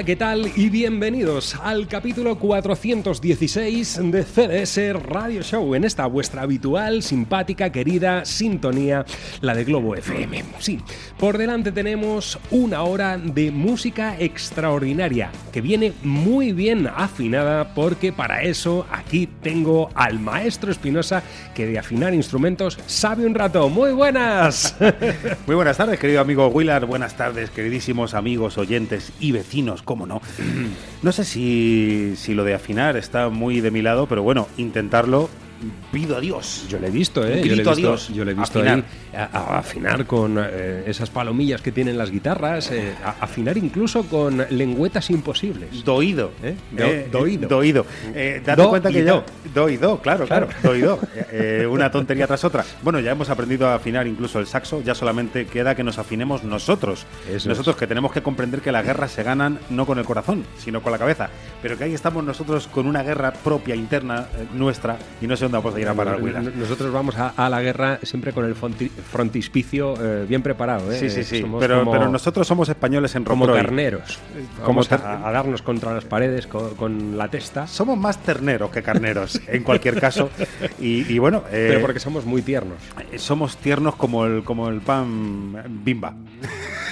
Hola, ¿qué tal? Y bienvenidos al capítulo 416 de CDS Radio Show, en esta vuestra habitual, simpática, querida sintonía, la de Globo FM. Sí, por delante tenemos una hora de música extraordinaria, que viene muy bien afinada, porque para eso aquí tengo al maestro Espinosa, que de afinar instrumentos sabe un rato. ¡Muy buenas! Muy buenas tardes, querido amigo Willard. Buenas tardes, queridísimos amigos, oyentes y vecinos, cómo no. No sé si, si lo de afinar está muy de mi lado, pero bueno, intentarlo. Pido a Dios. Yo le he visto, ¿eh? Yo le he grito a visto, Dios. yo le he visto ahí a, a afinar con eh, esas palomillas que tienen las guitarras, eh, a afinar incluso con lengüetas imposibles. Doído. ¿Eh? Do- doído. Doído. Eh, date Do cuenta que do. ya. Doído, claro, claro. Claro. Doído. Una tontería tras otra. Bueno, ya hemos aprendido a afinar incluso el saxo, ya solamente queda que nos afinemos nosotros. Eso nosotros que tenemos que comprender que las guerras se ganan no con el corazón, sino con la cabeza. Pero que ahí estamos nosotros con una guerra propia, interna, nuestra, y no sé dónde vamos a ir a parar. Nosotros vamos a, a la guerra siempre con el frontispicio eh, bien preparado. ¿eh? Sí, sí, sí. Somos Pero, como- pero nosotros somos españoles en como Rocroi. carneros. Como Vamos ter- a, a darnos contra las paredes con, con la testa. Somos más terneros que carneros, en cualquier caso. Y, y bueno, eh, Pero porque somos muy tiernos. somos tiernos como el, como el pan bimba.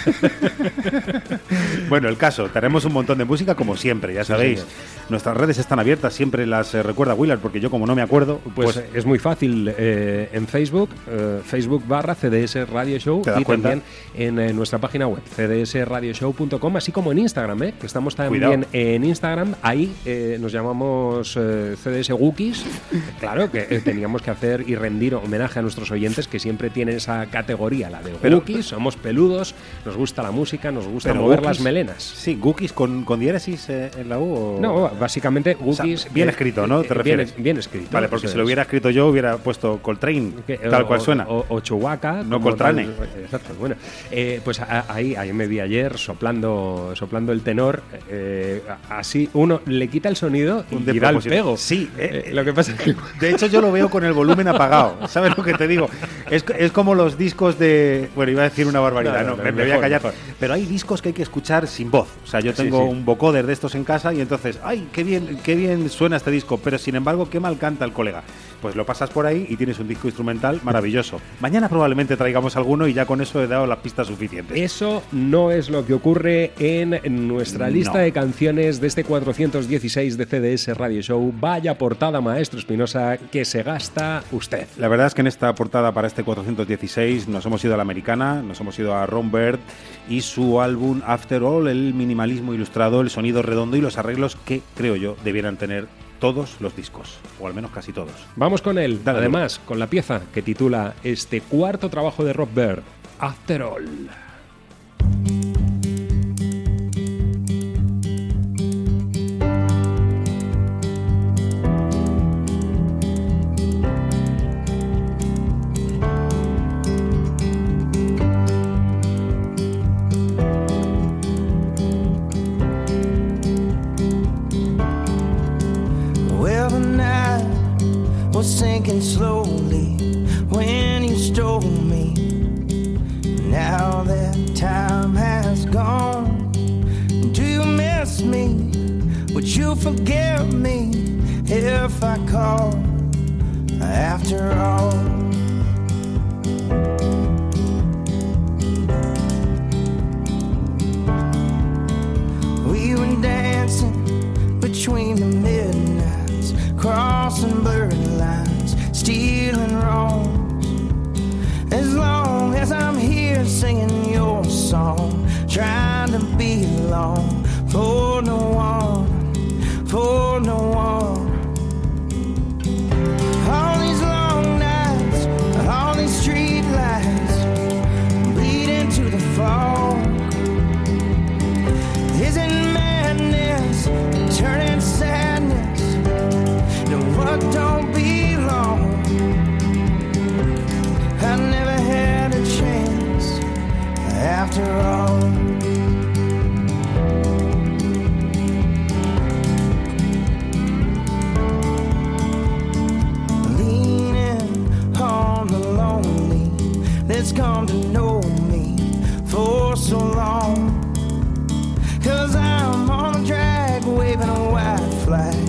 bueno, el caso, tenemos un montón de música como siempre, ya sabéis. Nuestras redes están abiertas, siempre las eh, recuerda Willard, porque yo como no me acuerdo, Pues, pues, es muy fácil eh, en Facebook, eh, Facebook barra CDS Radio Show ¿Te das y cuenta? también en eh, nuestra página web, cdsradioshow.com, así como en Instagram, ¿eh? que estamos también Cuidado. en Instagram. Ahí eh, nos llamamos eh, CDS Wookies. claro que eh, teníamos que hacer y rendir homenaje a nuestros oyentes que siempre tienen esa categoría, la de Wookies. Somos peludos, nos gusta la música, nos gusta pero mover las melenas. Sí, Gookies con, con diéresis eh, en la U. o- No, básicamente O sea, Wookies. bien eh, escrito, ¿no? ¿Te eh, bien- refieres? Bien, escrito. Vale, porque si lo hubiera escrito yo hubiera puesto Coltrane, Que- tal o- cual suena. O, Chihuahua. No Coltrane. tal. Exacto. Bueno, eh, pues ahí, ahí me vi ayer soplando, soplando el tenor. así uno le quita el sonido y da el pego. Sí, lo que pasa es que. De hecho, yo lo veo con el volumen apagado. ¿Sabes lo que te digo? Es, es como los discos de. Bueno, iba a decir una barbaridad, No, no, no, me, no, me voy a mejor, callar. mejor. Pero hay discos que hay que escuchar sin voz. O sea, yo Sí, tengo sí. un vocoder de estos en casa y entonces, ¡ay, qué bien, qué bien suena este disco! Pero sin embargo, qué mal canta el colega. Pues lo pasas por ahí y tienes un disco instrumental maravilloso. Mañana probablemente traigamos alguno y ya con eso he dado las pistas suficientes. Eso no es lo que ocurre en nuestra lista No. de canciones de este 416 de CDS Radio Show. Vaya portada, maestro Espinosa, que se gasta usted. La verdad es que en esta portada para este 416 nos hemos ido a la americana, nos hemos ido a Ron Bird y su álbum After All, el minimalismo ilustrado, el sonido redondo y los arreglos que, creo yo, debieran tener todos los discos, o al menos casi todos. Vamos con él, Dale, además, con la pieza que titula este cuarto trabajo de Rob Bird, After All. Cause I'm on the drag waving a white flag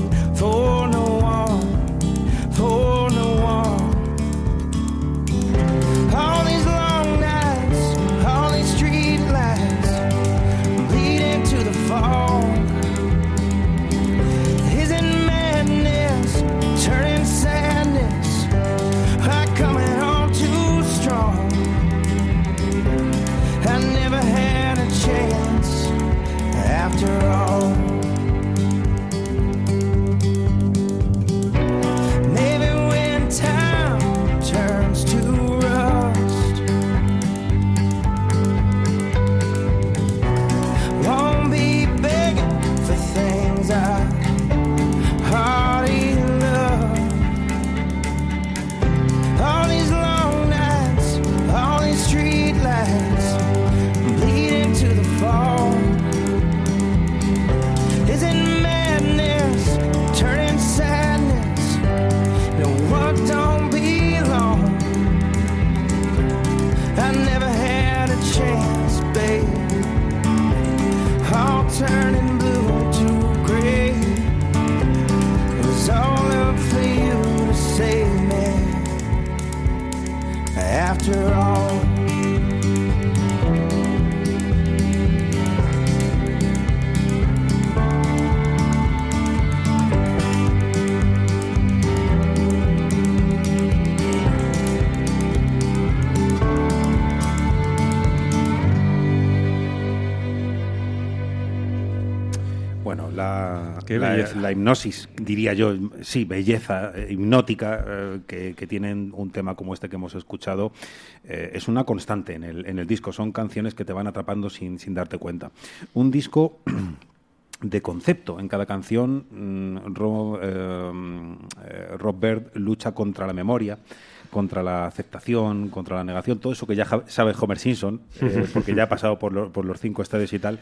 Qué la- belleza. la hipnosis, diría yo, sí, belleza eh, hipnótica eh, que, que tienen un tema como este que hemos escuchado, eh, es una constante en el, en el disco. Son canciones que te van atrapando sin, sin darte cuenta. Un disco de concepto. En cada canción, mm, Rob, eh, Rob Bird lucha contra la memoria, contra la aceptación, contra la negación, todo eso que ya sabe Homer Simpson, eh, porque ya ha pasado por, lo- por los cinco estadios y tal.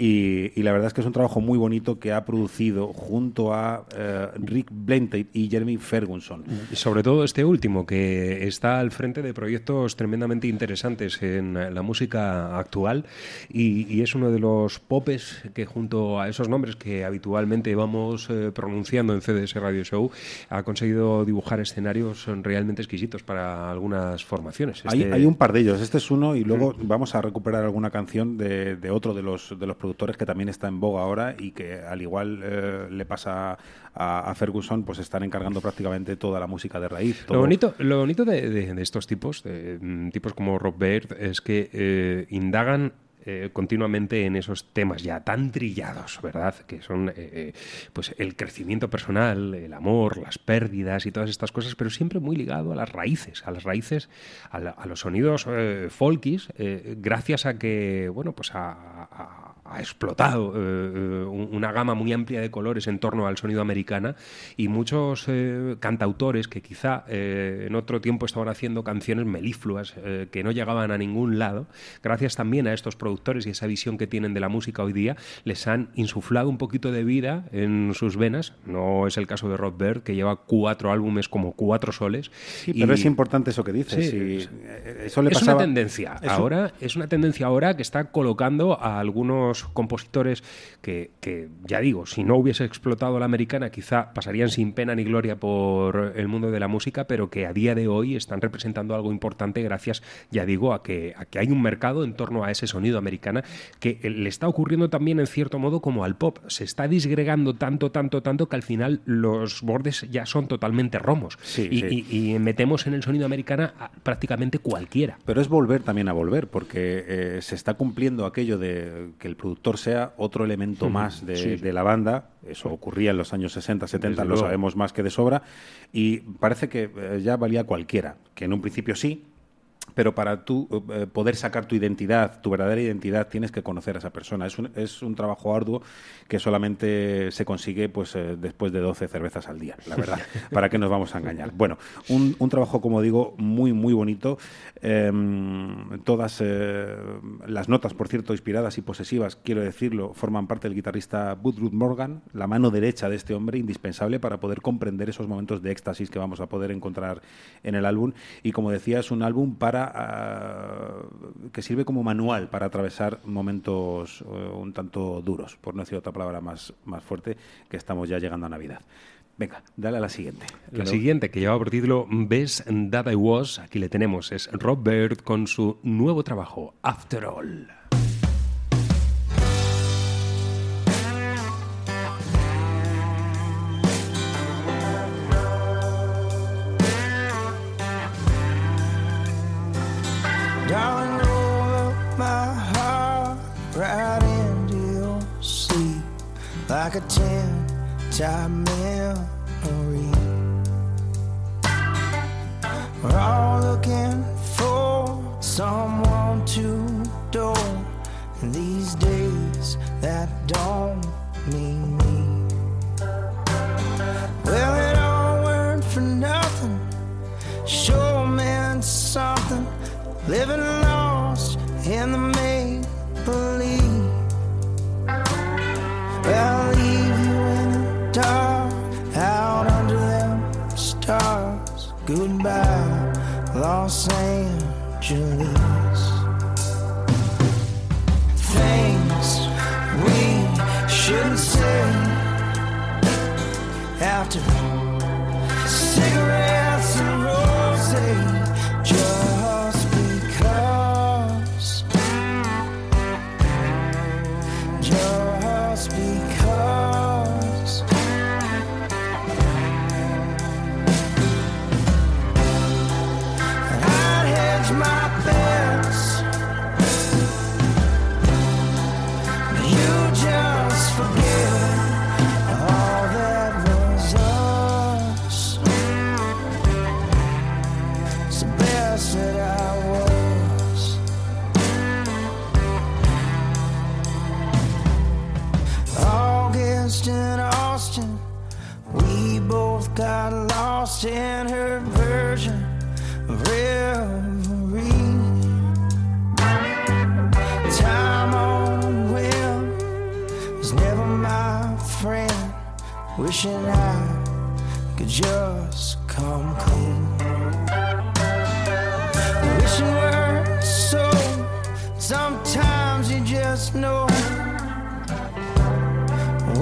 Y, y la verdad es que es un trabajo muy bonito que ha producido junto a eh, Rick Blentate y Jeremy Ferguson. Y sobre todo este último, que está al frente de proyectos tremendamente interesantes en la música actual y, y es uno de los popes que junto a esos nombres que habitualmente vamos eh, pronunciando en CDS Radio Show ha conseguido dibujar escenarios realmente exquisitos para algunas formaciones. Hay, Este- hay un par de ellos. Este es uno y luego vamos a recuperar alguna canción de, de otro de los, de los productores que también está en boga ahora y que al igual eh, le pasa a, Ferguson, pues están encargando prácticamente toda la música de raíz. Lo bonito, lo bonito de, estos tipos, mm, tipos como Rob Baird, es que eh, indagan eh, continuamente en esos temas ya tan trillados, ¿verdad? Que son pues el crecimiento personal, el amor, las pérdidas y todas estas cosas, pero siempre muy ligado a las raíces, a las raíces, a, los sonidos folkis, eh, gracias a que, bueno, pues a- a- ha explotado eh, eh, un- una gama muy amplia de colores en torno al sonido americana y muchos eh, cantautores que quizá eh, en otro tiempo estaban haciendo canciones melifluas que no llegaban a ningún lado, gracias también a estos productores y esa visión que tienen de la música hoy día, les han insuflado un poquito de vida en sus venas. No es el caso de Rob Bird, que lleva cuatro álbumes como cuatro soles. Sí, y- pero es importante eso que dices. Sí, y, es- eso le es pasaba- una tendencia ahora es una tendencia ahora que está colocando a algunos compositores que, que, ya digo si no hubiese explotado la americana quizá pasarían sin pena ni gloria por el mundo de la música pero que a día de hoy están representando algo importante gracias ya digo a que, a que hay un mercado en torno a ese sonido americana que eh, le está ocurriendo también en cierto modo como al pop. Se está disgregando tanto tanto tanto que al final los bordes ya son totalmente romos. Sí, y, sí. y- y metemos en el sonido americana a prácticamente cualquiera. Pero es volver también a volver, porque eh, se está cumpliendo aquello de que el productor sea otro elemento más de, sí. de la banda. Eso ocurría en los años 60, 70, Desde lo luego. sabemos más que de sobra. Y parece que eh, ya valía cualquiera, que en un principio sí. Pero para tú eh, poder sacar tu identidad, tu verdadera identidad, tienes que conocer a esa persona. Es un, es un trabajo arduo que solamente se consigue pues eh, después de 12 cervezas al día, la verdad. ¿Para qué nos vamos a engañar? Bueno, un, un trabajo, como digo, muy, muy bonito. Em, todas eh, las notas, por cierto, inspiradas y posesivas, quiero decirlo, forman parte del guitarrista Woodrow Morgan, la mano derecha de este hombre, indispensable para poder comprender esos momentos de éxtasis que vamos a poder encontrar en el álbum. Y como decía, es un álbum para Ah, que sirve como manual para atravesar momentos eh, un tanto duros, por no decir otra palabra más, más fuerte, que estamos ya llegando a Navidad. Venga, dale a la siguiente. La siguiente, que lleva por título Best That I Was, aquí le tenemos, es Rob Baird con su nuevo trabajo, After All. like a tin top mill.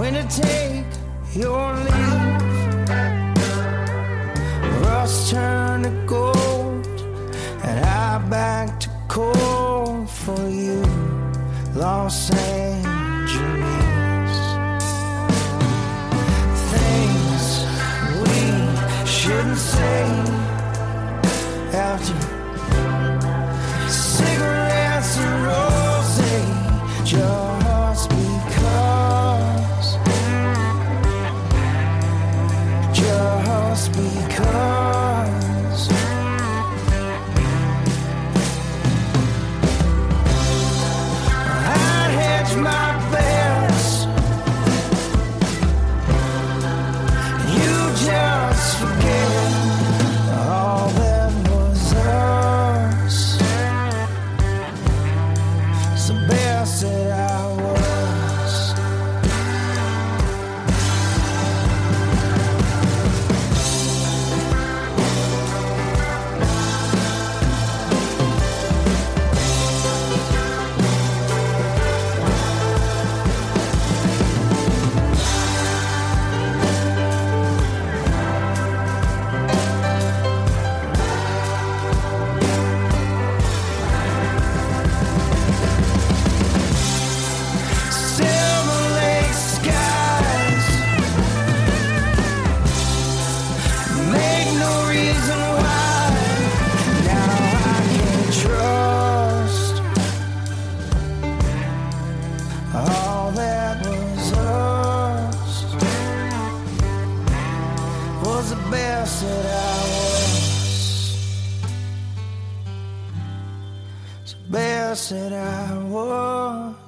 when to take your leave. Rust turned to gold, and I back to cold for you, Los Angeles. best that I was.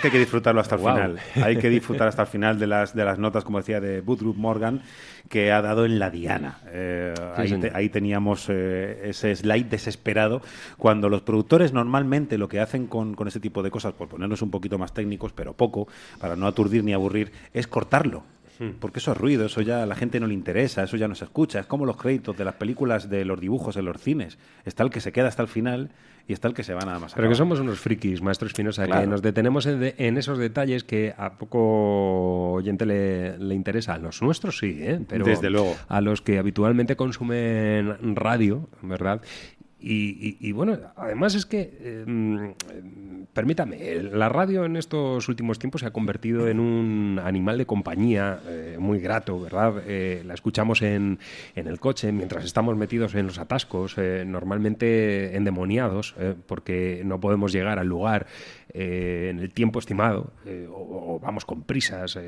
Es que hay que disfrutarlo hasta el Wow. final. Hay que disfrutar hasta el final de las, de las notas, como decía, de Woodrow Morgan, que ha dado en la diana. Eh, Sí, ahí, señor. te- ahí teníamos eh, ese slide desesperado, cuando los productores normalmente lo que hacen con, con ese tipo de cosas, por ponernos un poquito más técnicos, pero poco, para no aturdir ni aburrir, es cortarlo. Hmm. Porque eso es ruido, eso ya a la gente no le interesa, eso ya no se escucha. Es como los créditos de las películas, de los dibujos en los cines. Está el que se queda hasta el final y está el que se va nada más. Pero que somos unos frikis, maestro Espinosa, que Claro. nos detenemos en, de- en esos detalles que a poco oyente le, le interesa. A los nuestros sí, ¿eh? Pero Desde luego. A los que habitualmente consumen radio, ¿verdad? Y, y- y bueno, además es que, mm, permítame, la radio en estos últimos tiempos se ha convertido en un animal de compañía eh, muy grato, ¿verdad? Eh, la escuchamos en, en el coche mientras estamos metidos en los atascos, eh, normalmente endemoniados, eh, porque no podemos llegar al lugar en el tiempo estimado o, o vamos con prisas.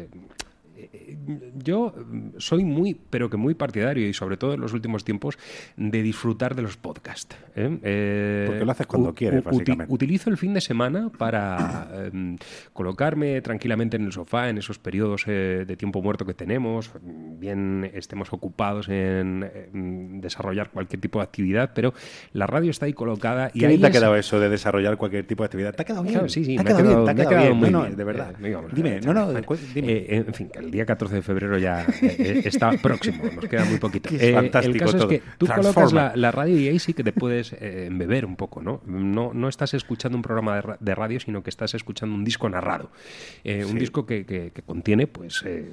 Eh, eh, yo mm, soy muy, pero que muy partidario y sobre todo en los últimos tiempos de disfrutar de los podcasts. ¿eh? Eh, Porque lo haces cuando quieres, básicamente. utilizo el fin de semana para em, colocarme tranquilamente en el sofá en esos periodos eh, de tiempo muerto que tenemos, bien estemos ocupados en, desarrollar cualquier tipo de actividad, pero la radio está ahí colocada y Qué ahí te ha quedado eso de desarrollar cualquier tipo de actividad. ¿Te ha quedado bien? Claro, sí, sí, ¿Te ha me ha quedado bien? ¿Te ha quedado bien? muy No, no, bien. de verdad. Eh, digamos, dime, eh, no, no, dime. eh, en fin, el día 14 de febrero ya eh, eh, está próximo, nos queda muy poquito. Eh, fantástico el caso todo. es que tú colocas la, la radio y ahí sí que te puedes eh, embeber un poco, ¿no? ¿no? No estás escuchando un programa de, ra- de radio, sino que estás escuchando un disco narrado. Eh, Un disco que, que- que contiene, pues, eh,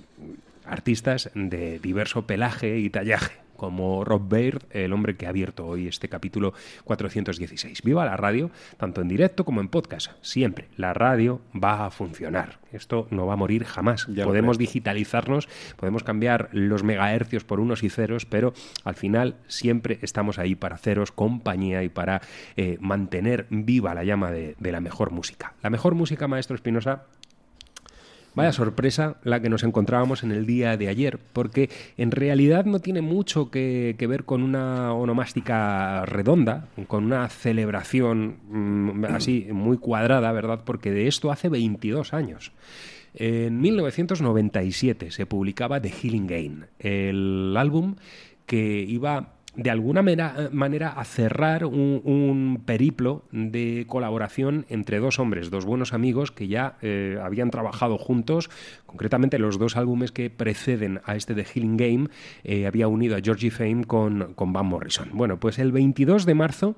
artistas de diverso pelaje y tallaje como Rob Baird, el hombre que ha abierto hoy este capítulo 416. Viva la radio, tanto en directo como en podcast. Siempre. La radio va a funcionar. Esto no va a morir jamás. Ya podemos digitalizarnos, podemos cambiar los megahercios por unos y ceros, pero al final siempre estamos ahí para haceros compañía y para eh, mantener viva la llama de, de la mejor música. La mejor música, maestro Espinosa, Vaya sorpresa la que nos encontrábamos en el día de ayer, porque en realidad no tiene mucho que, ver con una onomástica redonda, con una celebración mm, así muy cuadrada, ¿verdad? Porque de esto hace 22 años. En 1997 se publicaba The Healing Game, el álbum que iba de alguna mera- manera a cerrar un, periplo de colaboración entre dos hombres, dos buenos amigos que ya eh, habían trabajado juntos. Concretamente, los dos álbumes que preceden a este The Healing Game eh, había unido a Georgie Fame con, con Van Morrison. Bueno, pues el 22 de marzo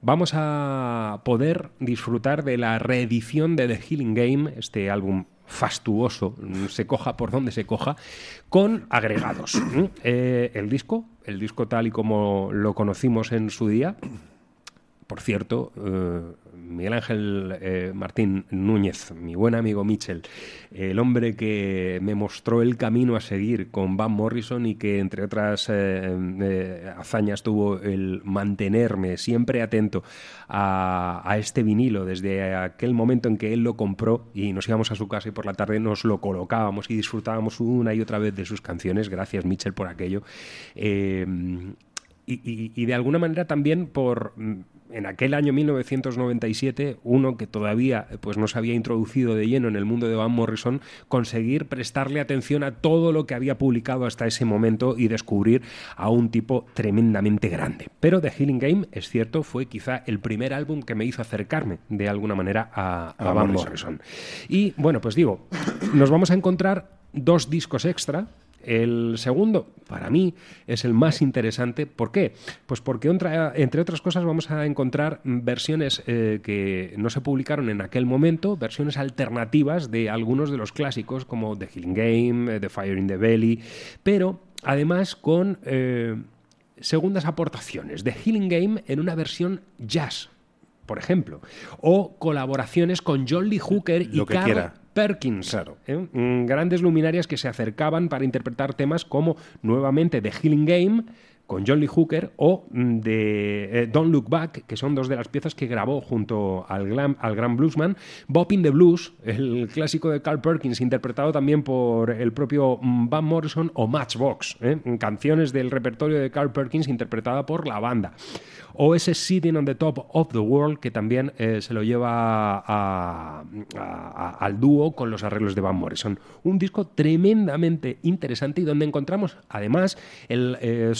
vamos a poder disfrutar de la reedición de The Healing Game, este álbum fastuoso, mm, se coja por donde se coja, con agregados. Eh, el disco, el disco tal y como lo conocimos en su día, por cierto, eh, Miguel Ángel eh, Martín Núñez, mi buen amigo Mitchell, el hombre que me mostró el camino a seguir con Van Morrison y que, entre otras eh, hazañas, tuvo el mantenerme siempre atento a, este vinilo desde aquel momento en que él lo compró y nos íbamos a su casa y por la tarde nos lo colocábamos y disfrutábamos una y otra vez de sus canciones. Gracias, Mitchell, por aquello. Y de alguna manera también por mm, en aquel año 1997 uno que todavía eh, pues no se había introducido de lleno en el mundo de Van Morrison conseguir prestarle atención a todo lo que había publicado hasta ese momento y descubrir a un tipo tremendamente grande pero The Healing Game es cierto fue quizá el primer álbum que me hizo acercarme de alguna manera a, a A Van Morrison. Morrison y bueno pues digo nos vamos a encontrar dos discos extra el segundo, para mí, es el más interesante. ¿Por qué? Pues porque, entre otras cosas, vamos a encontrar versiones eh, que no se publicaron en aquel momento, versiones alternativas de algunos de los clásicos, como The Healing Game, eh, The Fire in the Belly, pero además con eh, segundas aportaciones. The Healing Game en una versión jazz, por ejemplo, o colaboraciones con John Lee Hooker y Lo que Carl quiera. Perkins. Claro. ¿eh? Mm, Grandes luminarias que se acercaban para interpretar temas como nuevamente The Healing Game con John Lee Hooker, o mm, de eh, Don't Look Back, que son dos de las piezas que grabó junto al, glam- al gran bluesman, Bop in the Blues, el clásico de Carl Perkins, interpretado también por el propio mm, Van Morrison, o Matchbox, ¿eh? canciones del repertorio de Carl Perkins interpretada por la banda. O ese Sitting on the Top of the World, que también eh, se lo lleva al dúo con los arreglos de Van Morrison. Un disco tremendamente interesante y donde encontramos además el eh,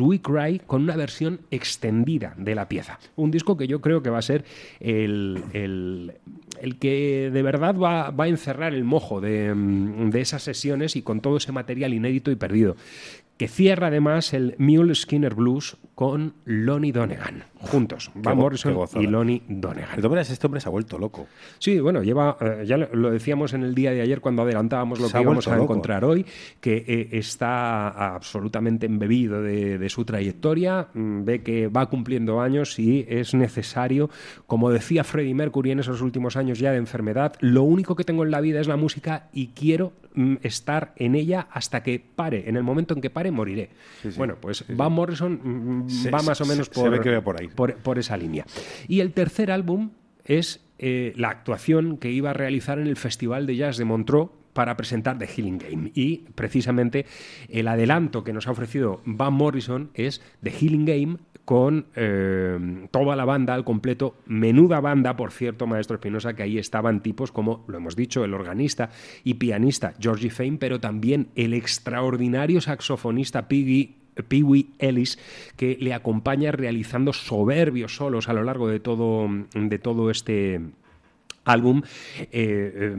We Cry con una versión extendida de la pieza. Un disco que yo creo que va a ser el, el- el que de verdad va, va a encerrar el mojo de, mm, de esas sesiones y con todo ese material inédito y perdido que cierra además el Mule Skinner Blues con Lonnie Donegan, juntos, Van Morrison y Lonnie Donegan. este hombre se ha vuelto loco. Sí, bueno, lleva, eh, ya lo, decíamos en el día de ayer cuando adelantábamos lo Se que íbamos a loco. encontrar hoy, que eh, está absolutamente embebido de, de su trayectoria, mm, ve que va cumpliendo años y es necesario, como decía Freddie Mercury en esos últimos años ya de enfermedad, lo único que tengo en la vida es la música y quiero estar en ella hasta que pare. En el momento en que pare, moriré. Bueno, pues Van Morrison mm, Se- va más o menos se por, ve ahí. por, por esa línea. Y el tercer álbum es eh, la actuación que iba a realizar en el Festival de Jazz de Montreux para presentar The Healing Game. Y precisamente el adelanto que nos ha ofrecido Van Morrison es The Healing Game con eh, toda la banda al completo, menuda banda, por cierto, Maestro Espinosa, que ahí estaban tipos como, lo hemos dicho, el organista y pianista Georgie Fame, pero también el extraordinario saxofonista Piggy Pee Ellis, que le acompaña realizando soberbios solos a lo largo de todo, de todo este álbum. Eh, eh,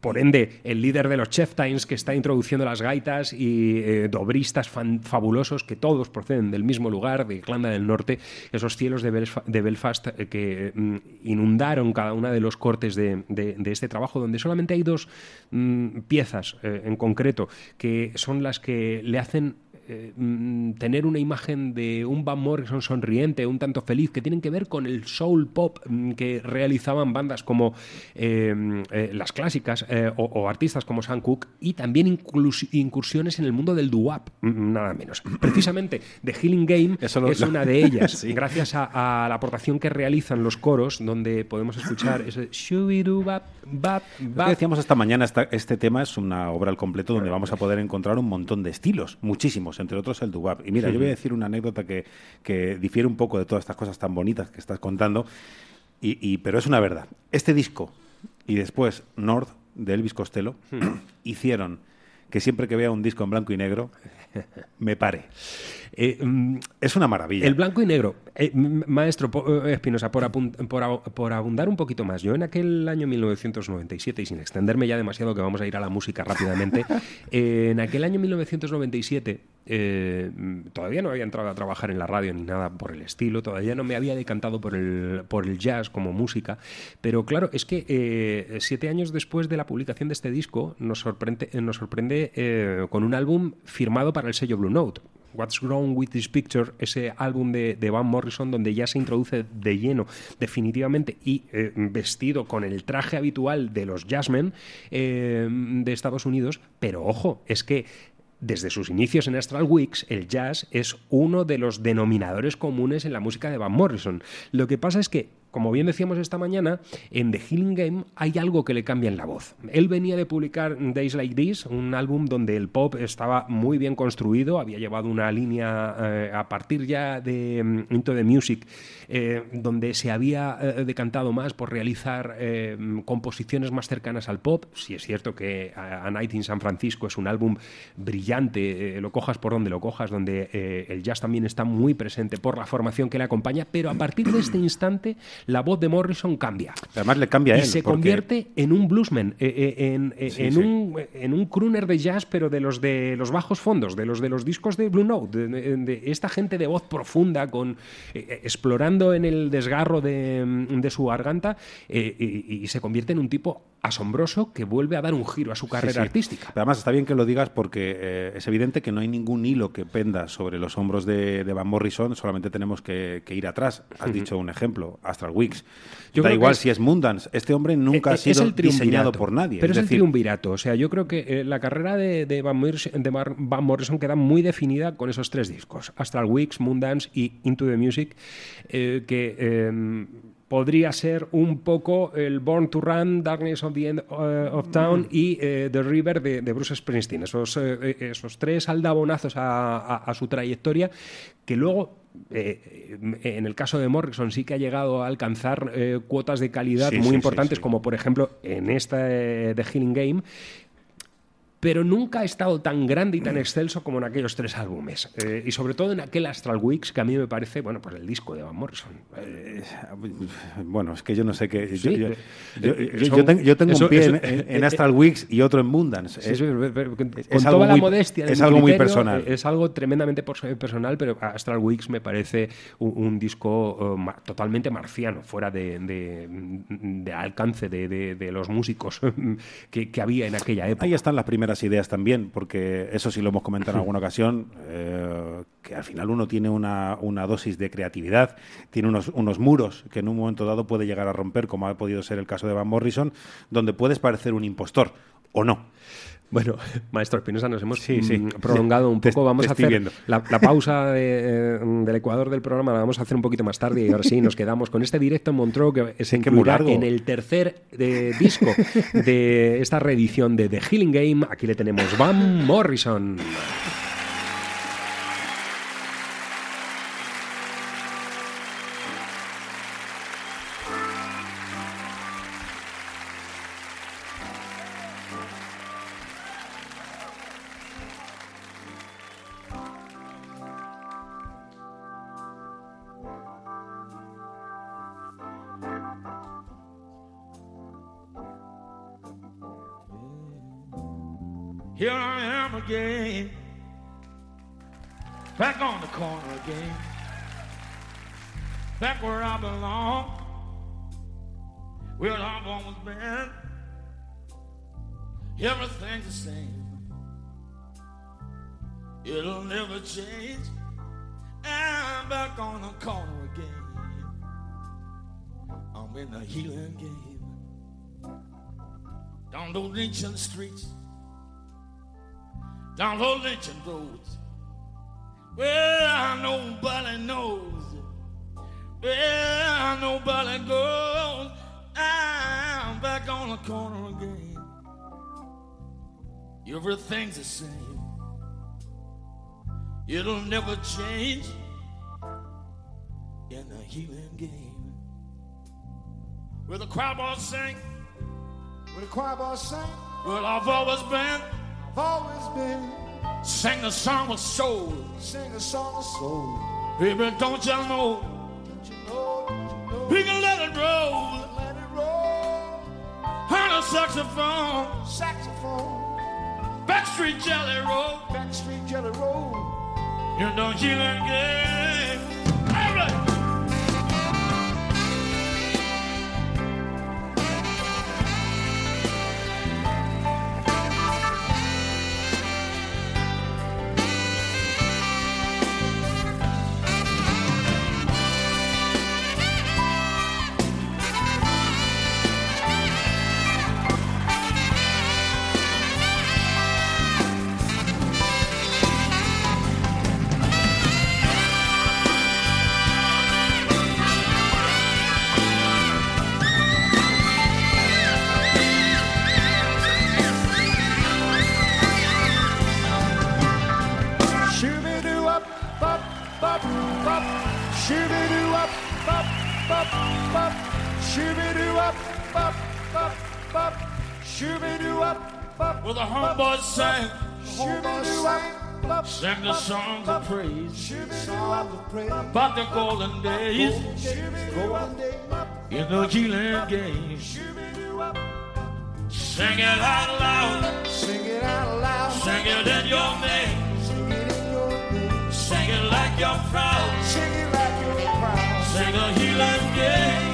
por ende, el líder de los Chieftains que está introduciendo las gaitas y eh, dobristas fabulosos que todos proceden del mismo lugar, de Irlanda del Norte, esos cielos de Belfast eh, que mm, inundaron cada una de los cortes de, de- de este trabajo, donde solamente hay dos mm, piezas eh, en concreto que son las que le hacen eh, mm, tener una imagen de un Van Morrison sonriente, un tanto feliz, que tienen que ver con el soul pop mm, que realizaban bandas como eh, eh, las clásicas o, o artistas como Sam Cooke y también incursiones en el mundo del doo-wop, mm, nada menos. Precisamente The Healing Game Eso es una de ellas, Sí. gracias a, a la aportación que realizan los coros, donde podemos escuchar ese bap, Lo que bap. decíamos esta mañana, esta- este tema es una obra al completo donde vamos a poder encontrar un montón de estilos, muchísimos, entre otros el dubap. Y mira, yo voy a decir una anécdota que, que difiere un poco de todas estas cosas tan bonitas que estás contando, y, y- pero es una verdad. Este disco y después North de Elvis Costello hicieron que siempre que vea un disco en blanco y negro me pare. Eh, mm, Es una maravilla. El blanco y negro. Eh, maestro eh, Espinosa, por, abundar un poquito más, yo en aquel año 1997, y sin extenderme ya demasiado, que vamos a ir a la música rápidamente, eh, en aquel año 1997 eh, mm, todavía no había entrado a trabajar en la radio ni nada por el estilo, todavía no me había decantado por el, por el jazz como música, pero claro, es que siete años después de la publicación de este disco nos sorprende, nos sorprende con un álbum firmado para el sello Blue Note. What's Wrong with This Picture, ese álbum de, Van Morrison donde ya se introduce de lleno definitivamente y eh, vestido con el traje habitual de los jazzmen eh, de Estados Unidos, pero ojo, es que desde sus inicios en Astral Weeks, el jazz es uno de los denominadores comunes en la música de Van Morrison. Lo que pasa es que, como bien decíamos esta mañana, en The Healing Game hay algo que le cambia en la voz. Él venía de publicar Days Like This, un álbum donde el pop estaba muy bien construido, había llevado una línea eh, a partir ya de mm, Into the Music, eh, donde se había eh, decantado más por realizar eh, composiciones más cercanas al pop. Si es cierto que A Night in San Francisco es un álbum brillante, lo cojas por donde lo cojas, donde el jazz también está muy presente por la formación que le acompaña, pero a partir de este instante la voz de Morrison cambia. Además le cambia a Y él. se porque- convierte en un bluesman, eh, eh, en, eh, Sí, en sí. Un, en un crooner de jazz, pero de los de los bajos fondos, de los de los discos de Blue Note, de, de- de esta gente de voz profunda, con explorando en el desgarro de, mm, de su garganta, y, y se convierte en un tipo asombroso que vuelve a dar un giro a su carrera Sí, sí. artística. Pero Además, está bien que lo digas porque eh, es evidente que no hay ningún hilo que penda sobre los hombros de, de Van Morrison, solamente tenemos que, que ir atrás. Has dicho un ejemplo, Astral Weeks. Yo da igual es- si es Mundance. Este hombre nunca Eh, ha es sido diseñado por nadie. Pero es, es el triunvirato. O sea, yo creo que eh, la carrera de, de Van, Morrison, de Mar- Van Morrison queda muy definida con esos tres discos: Astral Weeks, Moondance y Into the Music, eh, que. eh, Podría ser un poco el Born to Run, Darkness of the End uh, of Town y eh, The River de, de Bruce Springsteen. Esos, eh, esos tres aldabonazos a, a- a su trayectoria que luego eh, en el caso de Morrison sí que ha llegado a alcanzar eh, cuotas de calidad Sí, muy sí, importantes, sí, como por ejemplo en esta eh, de Healing Game, pero nunca ha estado tan grande y tan excelso como en aquellos tres álbumes. Eh, y sobre todo en aquel Astral Weeks, que a mí me parece, bueno, pues el disco de Van Morrison. Eh, Bueno, es que yo no sé qué. Sí, yo, yo- eh, yo- eh, yo- yo ten- yo tengo eso- un pie eso- en, en- eh, Astral Weeks y otro en Mundance. Sí, con es con algo toda la muy- modestia de es algo muy criterio, personal. eh, Es algo tremendamente pers- personal, pero Astral Weeks me parece un, un disco ma- totalmente marciano, fuera de, de- de alcance de, de- de los músicos que, que había en aquella época. Ahí están las primeras ideas también, porque eso sí lo hemos comentado en alguna ocasión, eh, que al final uno tiene una, una dosis de creatividad, tiene unos, unos muros que en un momento dado puede llegar a romper, como ha podido ser el caso de Van Morrison, donde puedes parecer un impostor o no. Bueno, maestro Espinosa, nos hemos Sí, sí. mm, prolongado un poco. Vamos te a hacer la, la pausa de, eh, del Ecuador del programa, la vamos a hacer un poquito más tarde y ahora sí nos quedamos con este directo en Montreux que se incluirá en el tercer eh, disco de esta reedición de The Healing Game. Aquí le tenemos Van Morrison. Again, back on the corner again, back where I belong, where I've always been. Everything's the same, it'll never change. I'm back on the corner again. I'm in the healing game, down those ancient streets down those lynching roads. Well, nobody knows. Well, nobody goes. I'm back on the corner again. Everything's the same. It'll never change in the healing game. Where the choir boys sing, Where the choir boys sing, well, I've always been. I've always been Sing a song with soul. sing a song of soul. Baby, don't you know Don't you know, don't you know? we can let it roll? Let it roll. On a saxophone, Saxophone, backstreet jelly roll. Backstreet Jelly Roll. You know healing game. All Shooby-doo up, bop, bop, bop. Shooby-doo up, bop, bop, bop. Shooby-doo up, bop, Well, the homeboys sang, Shooby-doo up, sang the songs of praise about the golden days in the healing game. Sing it out loud, Sing it out loud. sing it in your name, Sing it in your name. sing it like you're proud. Sing it like. Sing a healing game,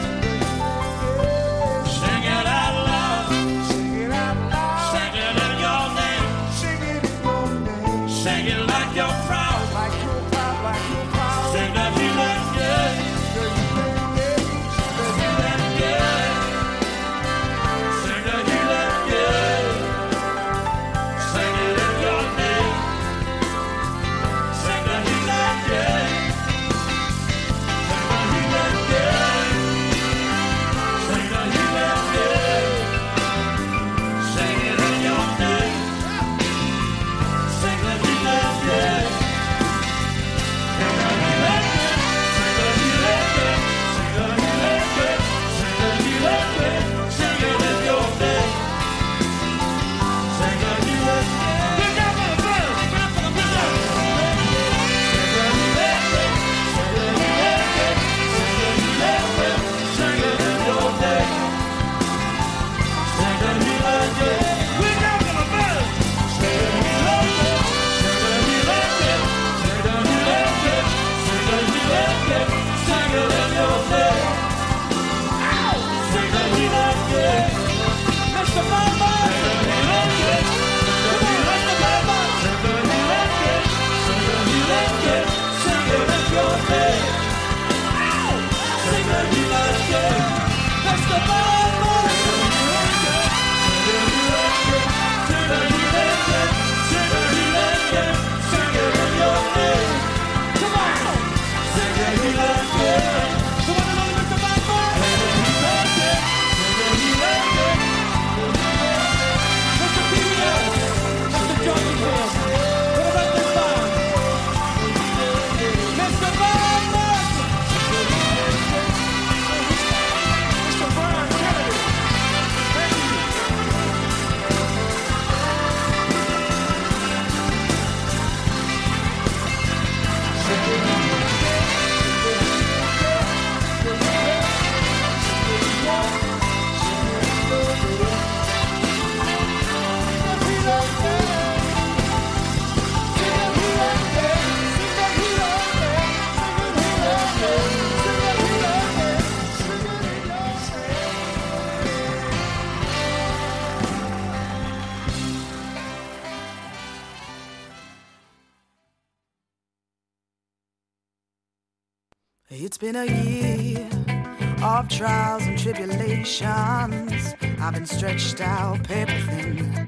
I've been stretched out paper thin,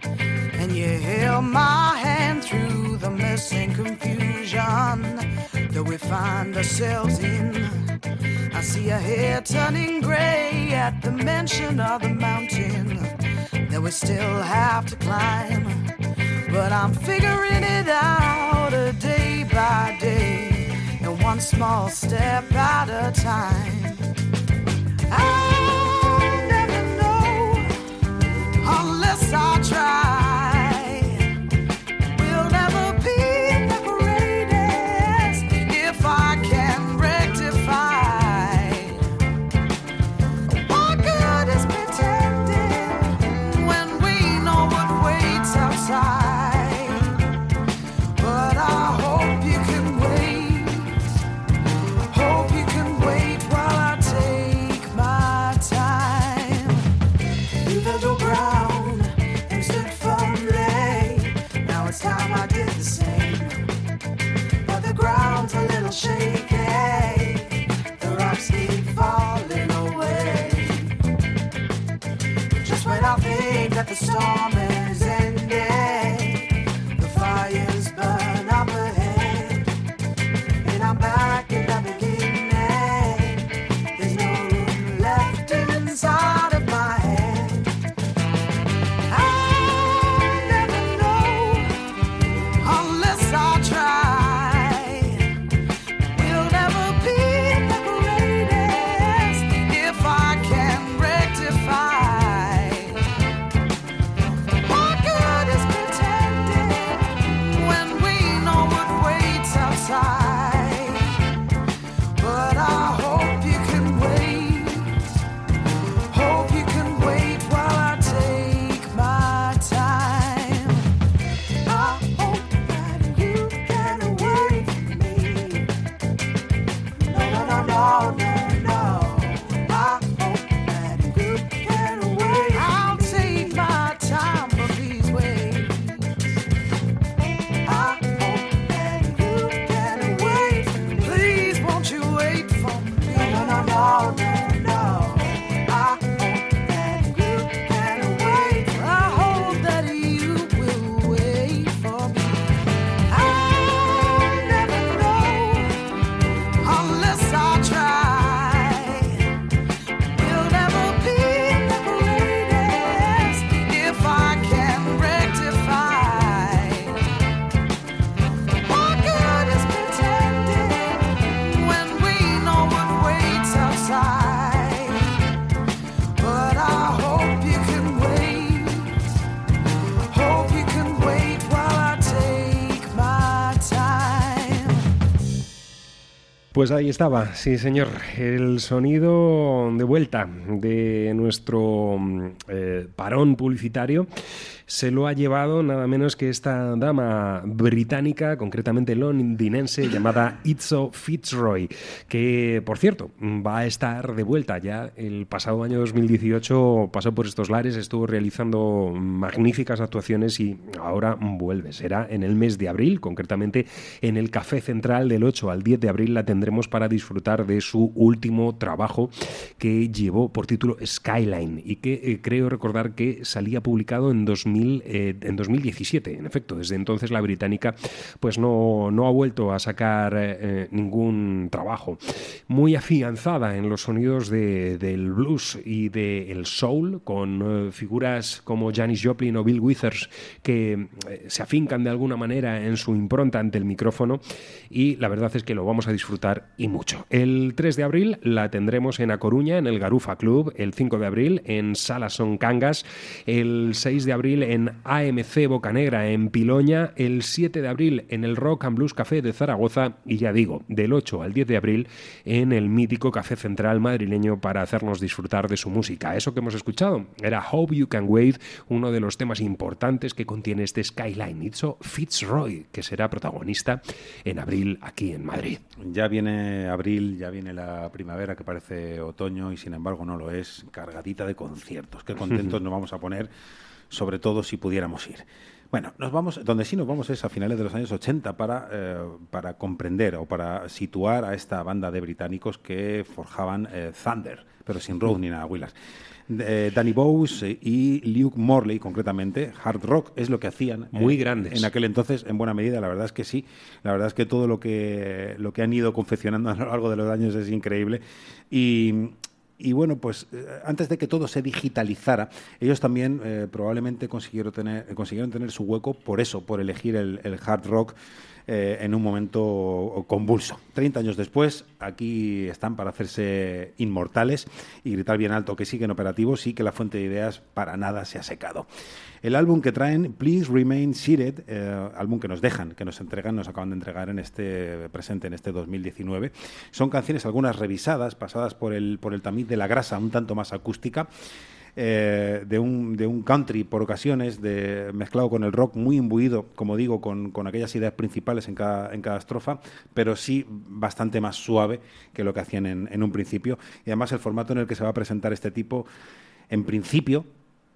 and you held my hand through the mess and confusion that we find ourselves in. I see your hair turning gray at the mention of the mountain that we still have to climb. But I'm figuring it out a day by day, and one small step at a time. Pues ahí estaba, sí señor, el sonido de vuelta de nuestro mm, eh, parón publicitario se lo ha llevado nada menos que esta dama británica, concretamente londinense, llamada Itzo Fitzroy, que por cierto va a estar de vuelta ya. El pasado año 2018, pasó por estos lares, estuvo realizando magníficas actuaciones y ahora vuelve, será en el mes de abril, concretamente en el Café Central del 8 al 10 de abril la tendremos para disfrutar de su último trabajo que llevó por título Skyline y que eh, creo recordar que salía publicado en 2000, eh, en 2017. En efecto, desde entonces la británica pues no, no ha vuelto a sacar eh, ningún trabajo. Muy afianzada en los sonidos de- del blues y del soul, con eh, figuras como Janis Joplin o Bill Withers que eh, se afincan de alguna manera en su impronta ante el micrófono y la verdad es que lo vamos a disfrutar y mucho. El 3 de abril la tendremos en A Coruña, en el Garufa Club, el 5 de abril en Sala Son Cangas, el 6 de abril en AMC Bocanegra en Piloña, el 7 de abril en el Rock and Blues Café de Zaragoza y ya digo, del 8 al 10 de abril en el mítico Café Central madrileño para hacernos disfrutar de su música. Eso que hemos escuchado era Hope You Can Wait, uno de los temas importantes que contiene este Skyline Itzo Fitzroy, que será protagonista en abril aquí en Madrid. Ya viene abril, ya viene la primavera que parece otoño y sin embargo no lo es, cargadita de conciertos. Qué contentos nos vamos a poner, sobre todo si pudiéramos ir. Bueno, nos vamos, donde sí nos vamos es a finales de los años 80 para, eh, para comprender o para situar a esta banda de británicos que forjaban eh, Thunder, pero sin road ni nada, Willas. Eh, Danny Bowes eh, y Luke Morley, concretamente, hard rock es lo que hacían. Muy grandes. En aquel entonces, en buena medida, la verdad es que sí. La verdad es que todo lo que, lo que han ido confeccionando a lo largo de los años es increíble. Y, y bueno, pues eh, antes de que todo se digitalizara, ellos también eh, probablemente consiguieron tener, consiguieron tener su hueco por eso, por elegir el, el hard rock eh, en un momento convulso. 30 años después, aquí están para hacerse inmortales y gritar bien alto que siguen operativos y que la fuente de ideas para nada se ha secado. El álbum que traen, Please Remain Seated, eh, álbum que nos dejan, que nos entregan, nos acaban de entregar en este presente, en este 2019, son canciones algunas revisadas, pasadas por el, por el tamiz de la grasa, un tanto más acústica, eh, de, un, de un country por ocasiones, mezclado con el rock, muy imbuido, como digo, con, con aquellas ideas principales en cada, en cada estrofa, pero sí bastante más suave que lo que hacían en un principio. Y además el formato en el que se va a presentar este tipo, en principio,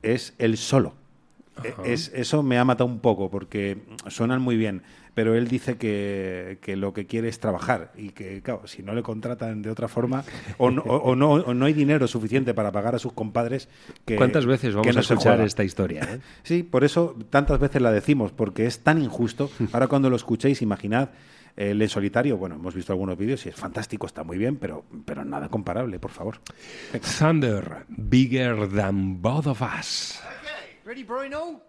es el solo. Eh, Es, eso me ha matado un poco porque suenan muy bien, pero él dice que, que lo que quiere es trabajar y que, claro, si no le contratan de otra forma o no, o- o no, o no hay dinero suficiente para pagar a sus compadres. Que, ¿Cuántas veces vamos que no a escuchar esta historia? eh? Sí, por eso tantas veces la decimos, porque es tan injusto. Ahora cuando lo escuchéis, imaginad el en solitario, bueno, hemos visto algunos vídeos y es fantástico, está muy bien, pero, pero nada comparable, por favor. Thunder, bigger than both of us. Ready, Bruno?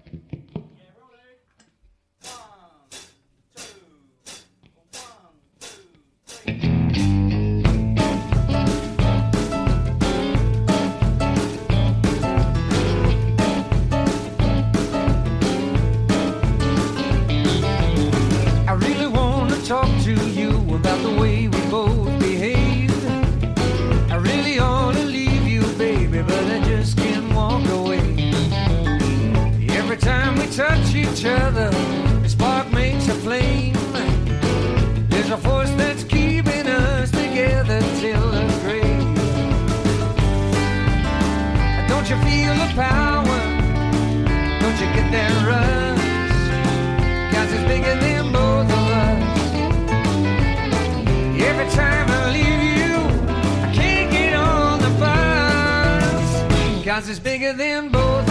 Touch each other, a spark makes a flame. There's a force that's keeping us together till the grave. Don't you feel the power? Don't you get that rush? Cause it's bigger than both of us. Every time I leave you, I can't get on the bus. Cause it's bigger than both.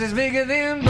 Cause it's bigger than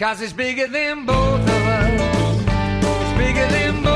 Cause it's bigger than both of us. It's bigger than both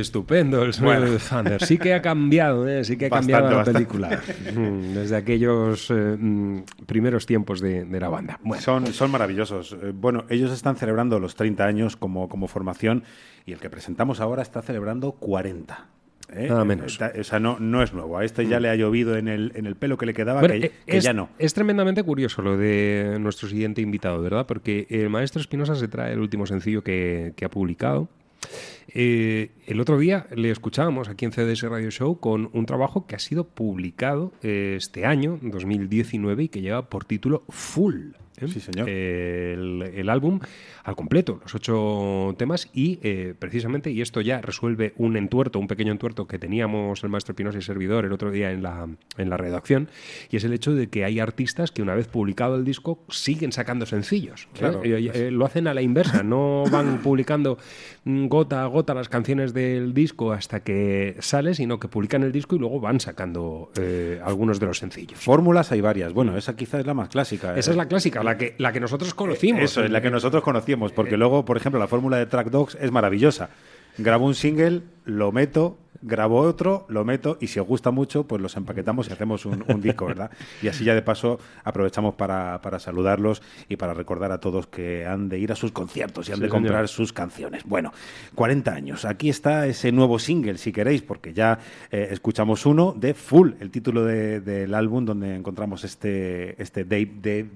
Estupendo el sonido Bueno. de Thunder. Sí que ha cambiado, ¿eh? sí que ha cambiado la película. Mm, Desde aquellos eh, mm, primeros tiempos de, de la banda. Bueno, Son, son maravillosos. Eh, Bueno, ellos están celebrando los 30 años como, como formación y el que presentamos ahora está celebrando 40. ¿eh? Nada menos. O sea, no, no es nuevo. A este ya le ha llovido en el, en el pelo que le quedaba, Bueno, que, que es, ya no. es tremendamente curioso lo de nuestro siguiente invitado, ¿verdad? Porque el maestro Espinosa se trae el último sencillo que, que ha publicado. Eh, el otro día le escuchábamos aquí en CDS Radio Show con un trabajo que ha sido publicado eh, este año, 2019, y que lleva por título Full. ¿Eh? Sí, señor. El, el álbum al completo, los ocho temas, y eh, precisamente, y esto ya resuelve un entuerto, un pequeño entuerto que teníamos el maestro Pinoza y servidor el otro día en la, en la redacción, y es el hecho de que hay artistas que una vez publicado el disco siguen sacando sencillos. ¿eh? Claro, Eh, lo hacen a la inversa, no van publicando mm, gota a gota las canciones del disco hasta que sale, sino que publican el disco y luego van sacando algunos de los sencillos. Fórmulas hay varias. Bueno, esa quizás es la más clásica. Esa es la clásica, la que, la que nosotros conocimos. Eso es la que nosotros conocíamos, porque luego, por ejemplo, la fórmula de Track Dogs es maravillosa. Grabo un single, lo meto, grabo otro, lo meto y si os gusta mucho, pues los empaquetamos y hacemos un, un disco, ¿verdad? Y así ya de paso aprovechamos para, para saludarlos y para recordar a todos que han de ir a sus conciertos y han Sí, de señor. comprar sus canciones. Bueno, 40 años. Aquí está ese nuevo single, si queréis, porque ya eh, escuchamos uno de Full, el título de- del álbum donde encontramos este, este Dave de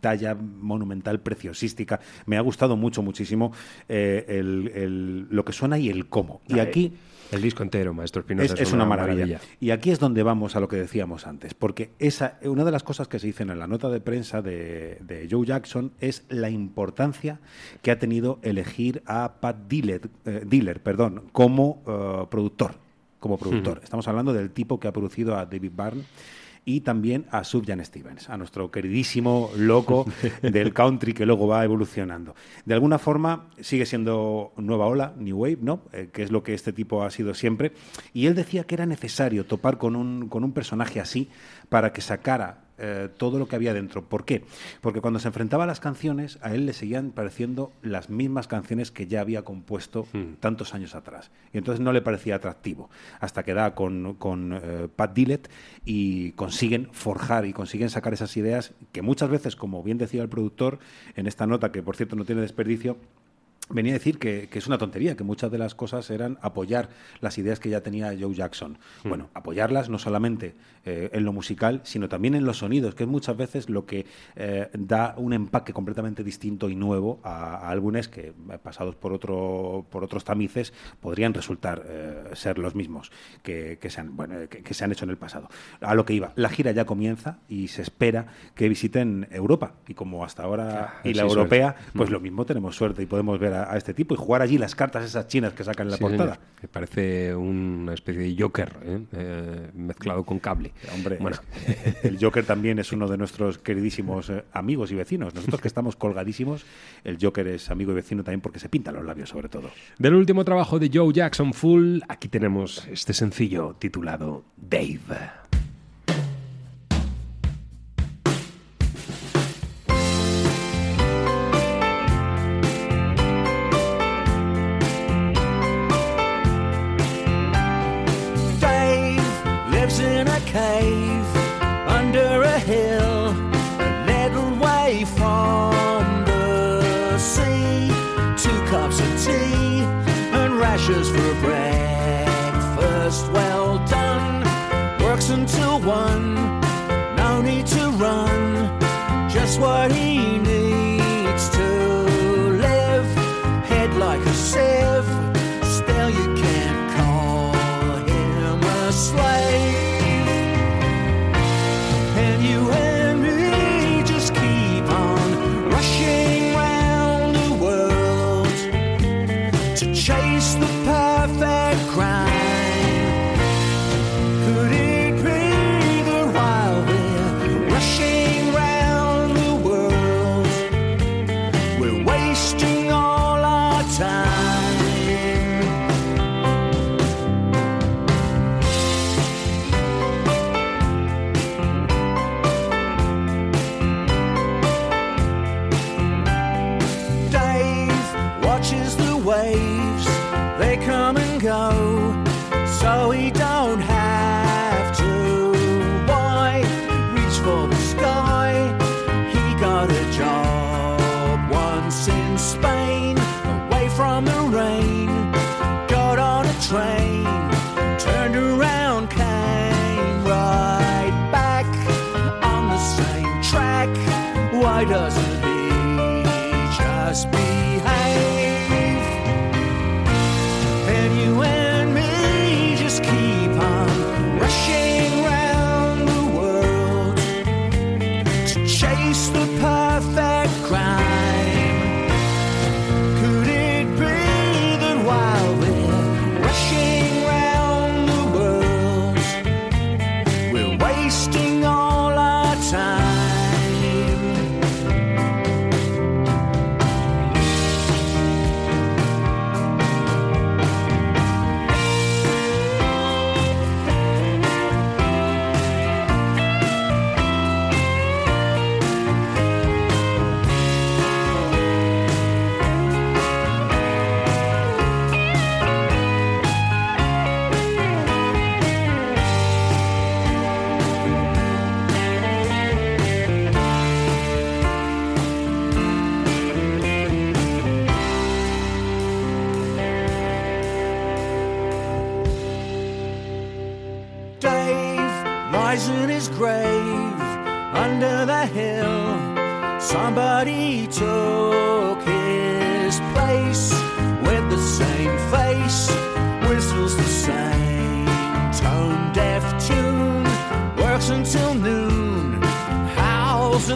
talla monumental, preciosística. Me ha gustado mucho, muchísimo eh, el- el- lo que suena y el cómo. Y aquí... El disco entero, maestro Espinosa. Es, es una maravilla. Y aquí es donde vamos a lo que decíamos antes, porque esa, una de las cosas que se dicen en la nota de prensa de, de Joe Jackson es la importancia que ha tenido elegir a Pat Diller, eh, Diller perdón, como eh, productor. Como productor. Estamos hablando del tipo que ha producido a David Byrne y también a Subjan Stevens, a nuestro queridísimo loco del country que luego va evolucionando. De alguna forma sigue siendo nueva ola, New Wave, ¿no? Eh, que es lo que este tipo ha sido siempre. Y él decía que era necesario topar con un, con un personaje así para que sacara eh, todo lo que había dentro. ¿Por qué? Porque cuando se enfrentaba a las canciones, a él le seguían pareciendo las mismas canciones que ya había compuesto tantos años atrás. Y entonces no le parecía atractivo. Hasta que da con, con eh, Pat Dillett y consiguen forjar y consiguen sacar esas ideas que muchas veces, como bien decía el productor en esta nota, que por cierto no tiene desperdicio, venía a decir que, que es una tontería, que muchas de las cosas eran apoyar las ideas que ya tenía Joe Jackson. Bueno, apoyarlas no solamente eh, en lo musical, sino también en los sonidos, que es muchas veces lo que eh, da un empaque completamente distinto y nuevo a, a álbumes que, eh, pasados por, otro, por otros tamices, podrían resultar eh, ser los mismos que, que se han, bueno, que, que se han hecho en el pasado. A lo que iba, la gira ya comienza y se espera que visiten Europa. Y como hasta ahora, y sí, la suerte. europea, pues Mm. lo mismo tenemos suerte y podemos ver a, a este tipo y jugar allí las cartas esas chinas que sacan en la Sí, portada. señor, que parece una especie de Joker ¿eh? Eh, mezclado con cable. Hombre, Bueno. es que el Joker también es uno de nuestros queridísimos eh, amigos y vecinos. Nosotros que estamos colgadísimos, el Joker es amigo y vecino también porque se pinta los labios sobre todo. Del último trabajo de Joe Jackson Full, aquí tenemos este sencillo titulado. Dave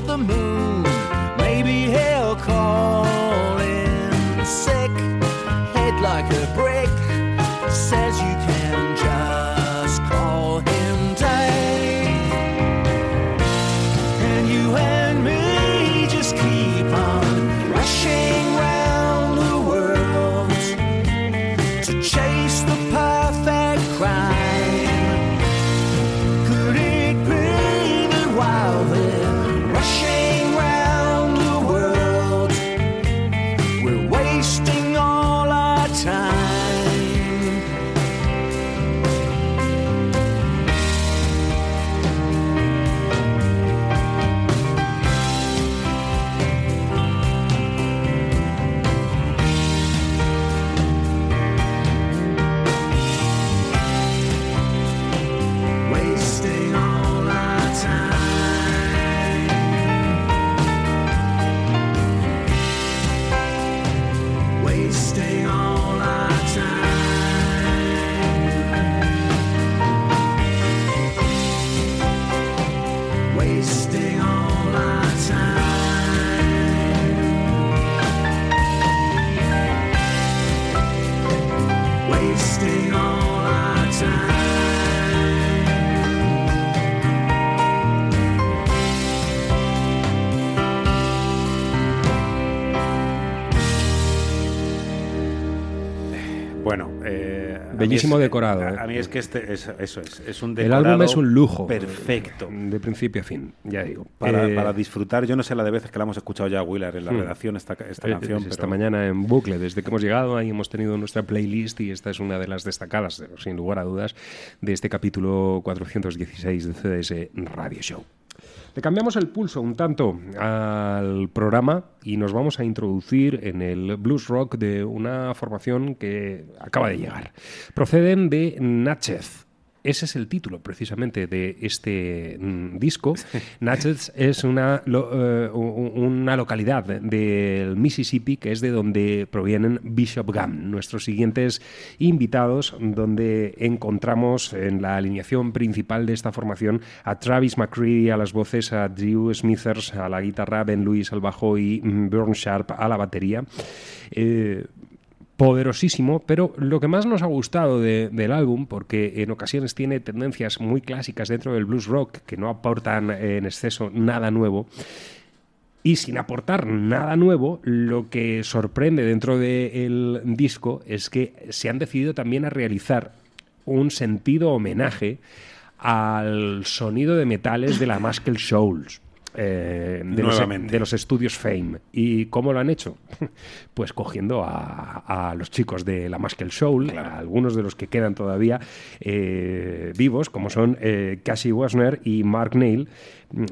também. Bellísimo es- decorado, A, eh. a mí es que este es, eso es, es un El decorado álbum es un lujo. perfecto. De principio a fin, ya digo. Para, Eh, para disfrutar, yo no sé la de veces que la hemos escuchado ya, Willard, en la Hmm. redacción, esta, esta eh, canción. esta pero- mañana en bucle, desde que hemos llegado, ahí hemos tenido nuestra playlist y esta es una de las destacadas, sin lugar a dudas, de este capítulo 416 de CDS Radio Show. Le cambiamos el pulso un tanto al programa y nos vamos a introducir en el blues rock de una formación que acaba de llegar. Proceden de Natchez. Ese es el título precisamente de este mm, disco. Natchez es una, lo- eh, u- u- una localidad del Mississippi que es de donde provienen Bishop Gum, nuestros siguientes invitados, donde encontramos en la alineación principal de esta formación a Travis McCready a las voces, a Drew Smithers a la guitarra, Ben Lewis al bajo y mm, Bjorn Sharp a la batería. Eh, poderosísimo, pero lo que más nos ha gustado de- del álbum, porque en ocasiones tiene tendencias muy clásicas dentro del blues rock que no aportan eh, en exceso nada nuevo, y sin aportar nada nuevo, lo que sorprende dentro del disco es que se han decidido también a realizar un sentido homenaje al sonido de metales de la Muscle Shoals. Eh, de, los, Nuevamente. de los estudios Fame. ¿Y cómo lo han hecho? Pues cogiendo a, a los chicos de la Muscle Soul, a algunos de los que quedan todavía eh, vivos, como son eh, Cassie Wasner y Mark Neil,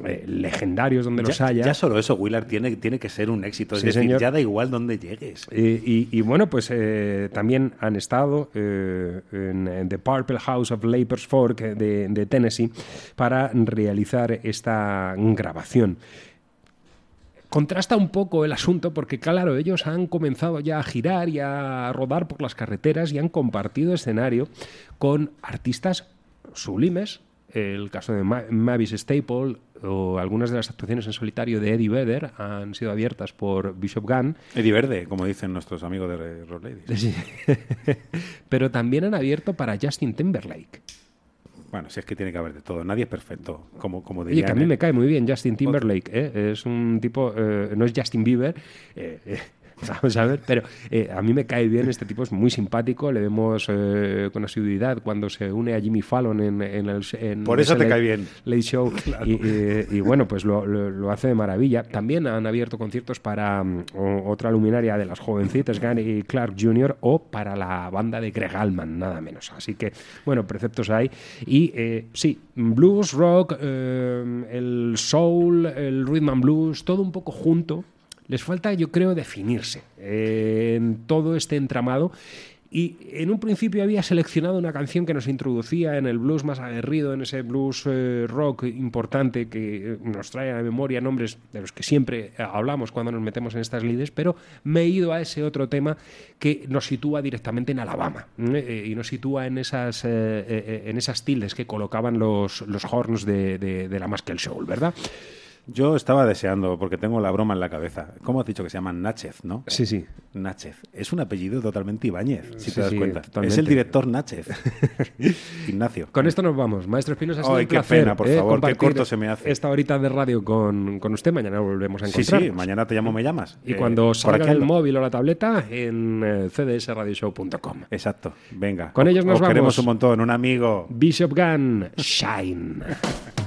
eh, legendarios donde los ya, haya. ya solo eso, Willard, tiene, tiene que ser un éxito. Es decir, señor. ya da igual dónde llegues. Y, y bueno, pues eh, también han estado eh, en, en The Purple House of Lapers Fork de, de Tennessee para realizar esta grabación. Contrasta un poco el asunto porque, claro, ellos han comenzado ya a girar y a rodar por las carreteras y han compartido escenario con artistas sublimes. El caso de Ma- Mavis Staple o algunas de las actuaciones en solitario de Eddie Vedder han sido abiertas por Bishop Gunn. Eddie Verde, como dicen nuestros amigos de Rock Ladies. Sí. Pero también han abierto para Justin Timberlake. Bueno, si es que tiene que haber de todo. Nadie es perfecto, como, como Oye, dirían. que a mí ¿eh? me cae muy bien Justin Timberlake. ¿eh? Es un tipo, eh, no es Justin Bieber, eh, eh, vamos a ver, pero eh, a mí me cae bien. Este tipo es muy simpático. Le vemos eh, con asiduidad cuando se une a Jimmy Fallon en, en el. en Por eso ese te late- cae bien. Late Show. Y, eh, y bueno, pues lo, lo- lo hace de maravilla. También han abierto conciertos para mm, otra luminaria de las jovencitas, Gary Clark Jr., o para la banda de Greg Allman, nada menos. Así que, bueno, preceptos hay. Y eh, sí, blues, rock, eh, el soul, el rhythm and blues, todo un poco junto. Les falta, yo creo, definirse eh, en todo este entramado. Y en un principio había seleccionado una canción que nos introducía en el blues más aguerrido, en ese blues eh, rock importante que eh, nos trae a la memoria nombres de los que siempre hablamos cuando nos metemos en estas lides, pero me he ido a ese otro tema que nos sitúa directamente en Alabama y nos sitúa en esas, en esas tildes que colocaban los, los horns de, de, la Muscle Soul, ¿verdad? Yo estaba deseando, porque tengo la broma en la cabeza. ¿Cómo has dicho que se llama Náchez, no? Sí, sí. Náchez. Es un apellido totalmente Ibáñez, si Sí, te das sí, cuenta. totalmente. Es el director Náchez. Ignacio. Con esto nos vamos. Maestro Espinosa, ha sido Ay, un qué placer pena, por eh, favor, qué corto se me hace. Esta horita de radio con, con usted. Mañana volvemos a Sí, encontrar. sí, mañana te llamo, me llamas. Y Eh, cuando por salga el ando. móvil o la tableta, en eh, cdsradioshow.com. Exacto, venga. Con Os- ellos nos os vamos. queremos un montón, un amigo. Bishop Gun, Shine.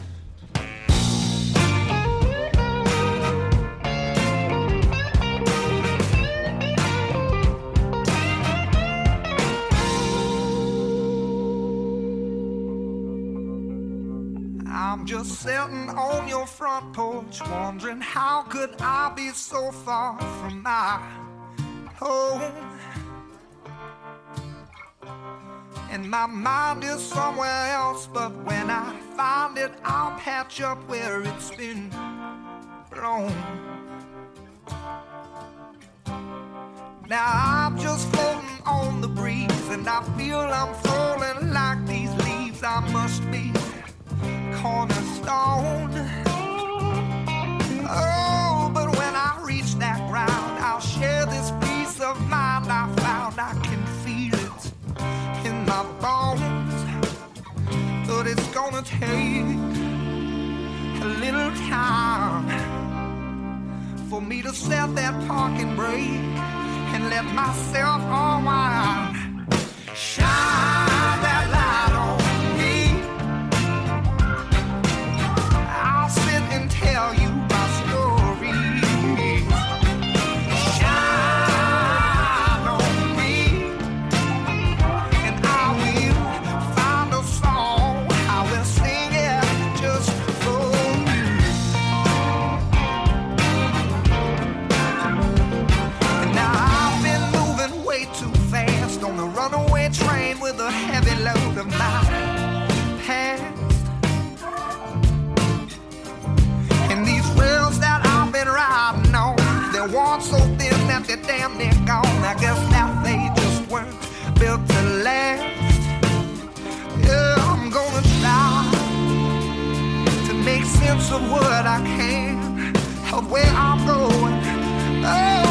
just sitting on your front porch, wondering how could I be so far from my home? And my mind is somewhere else, but when I find it, I'll patch up where it's been blown. Now I'm just floating on the breeze, and I feel I'm falling like these leaves. I must be cornerstone. Oh, but when I reach that ground, I'll share this of mind I found. I can feel it in my bones, but it's gonna take a little time for me to set that parking brake and let myself unwind. Shine they're worn so thin that they're damn near gone. I guess that they just weren't built to last. Yeah, I'm gonna try to make sense of what I can, of where I'm going. Oh,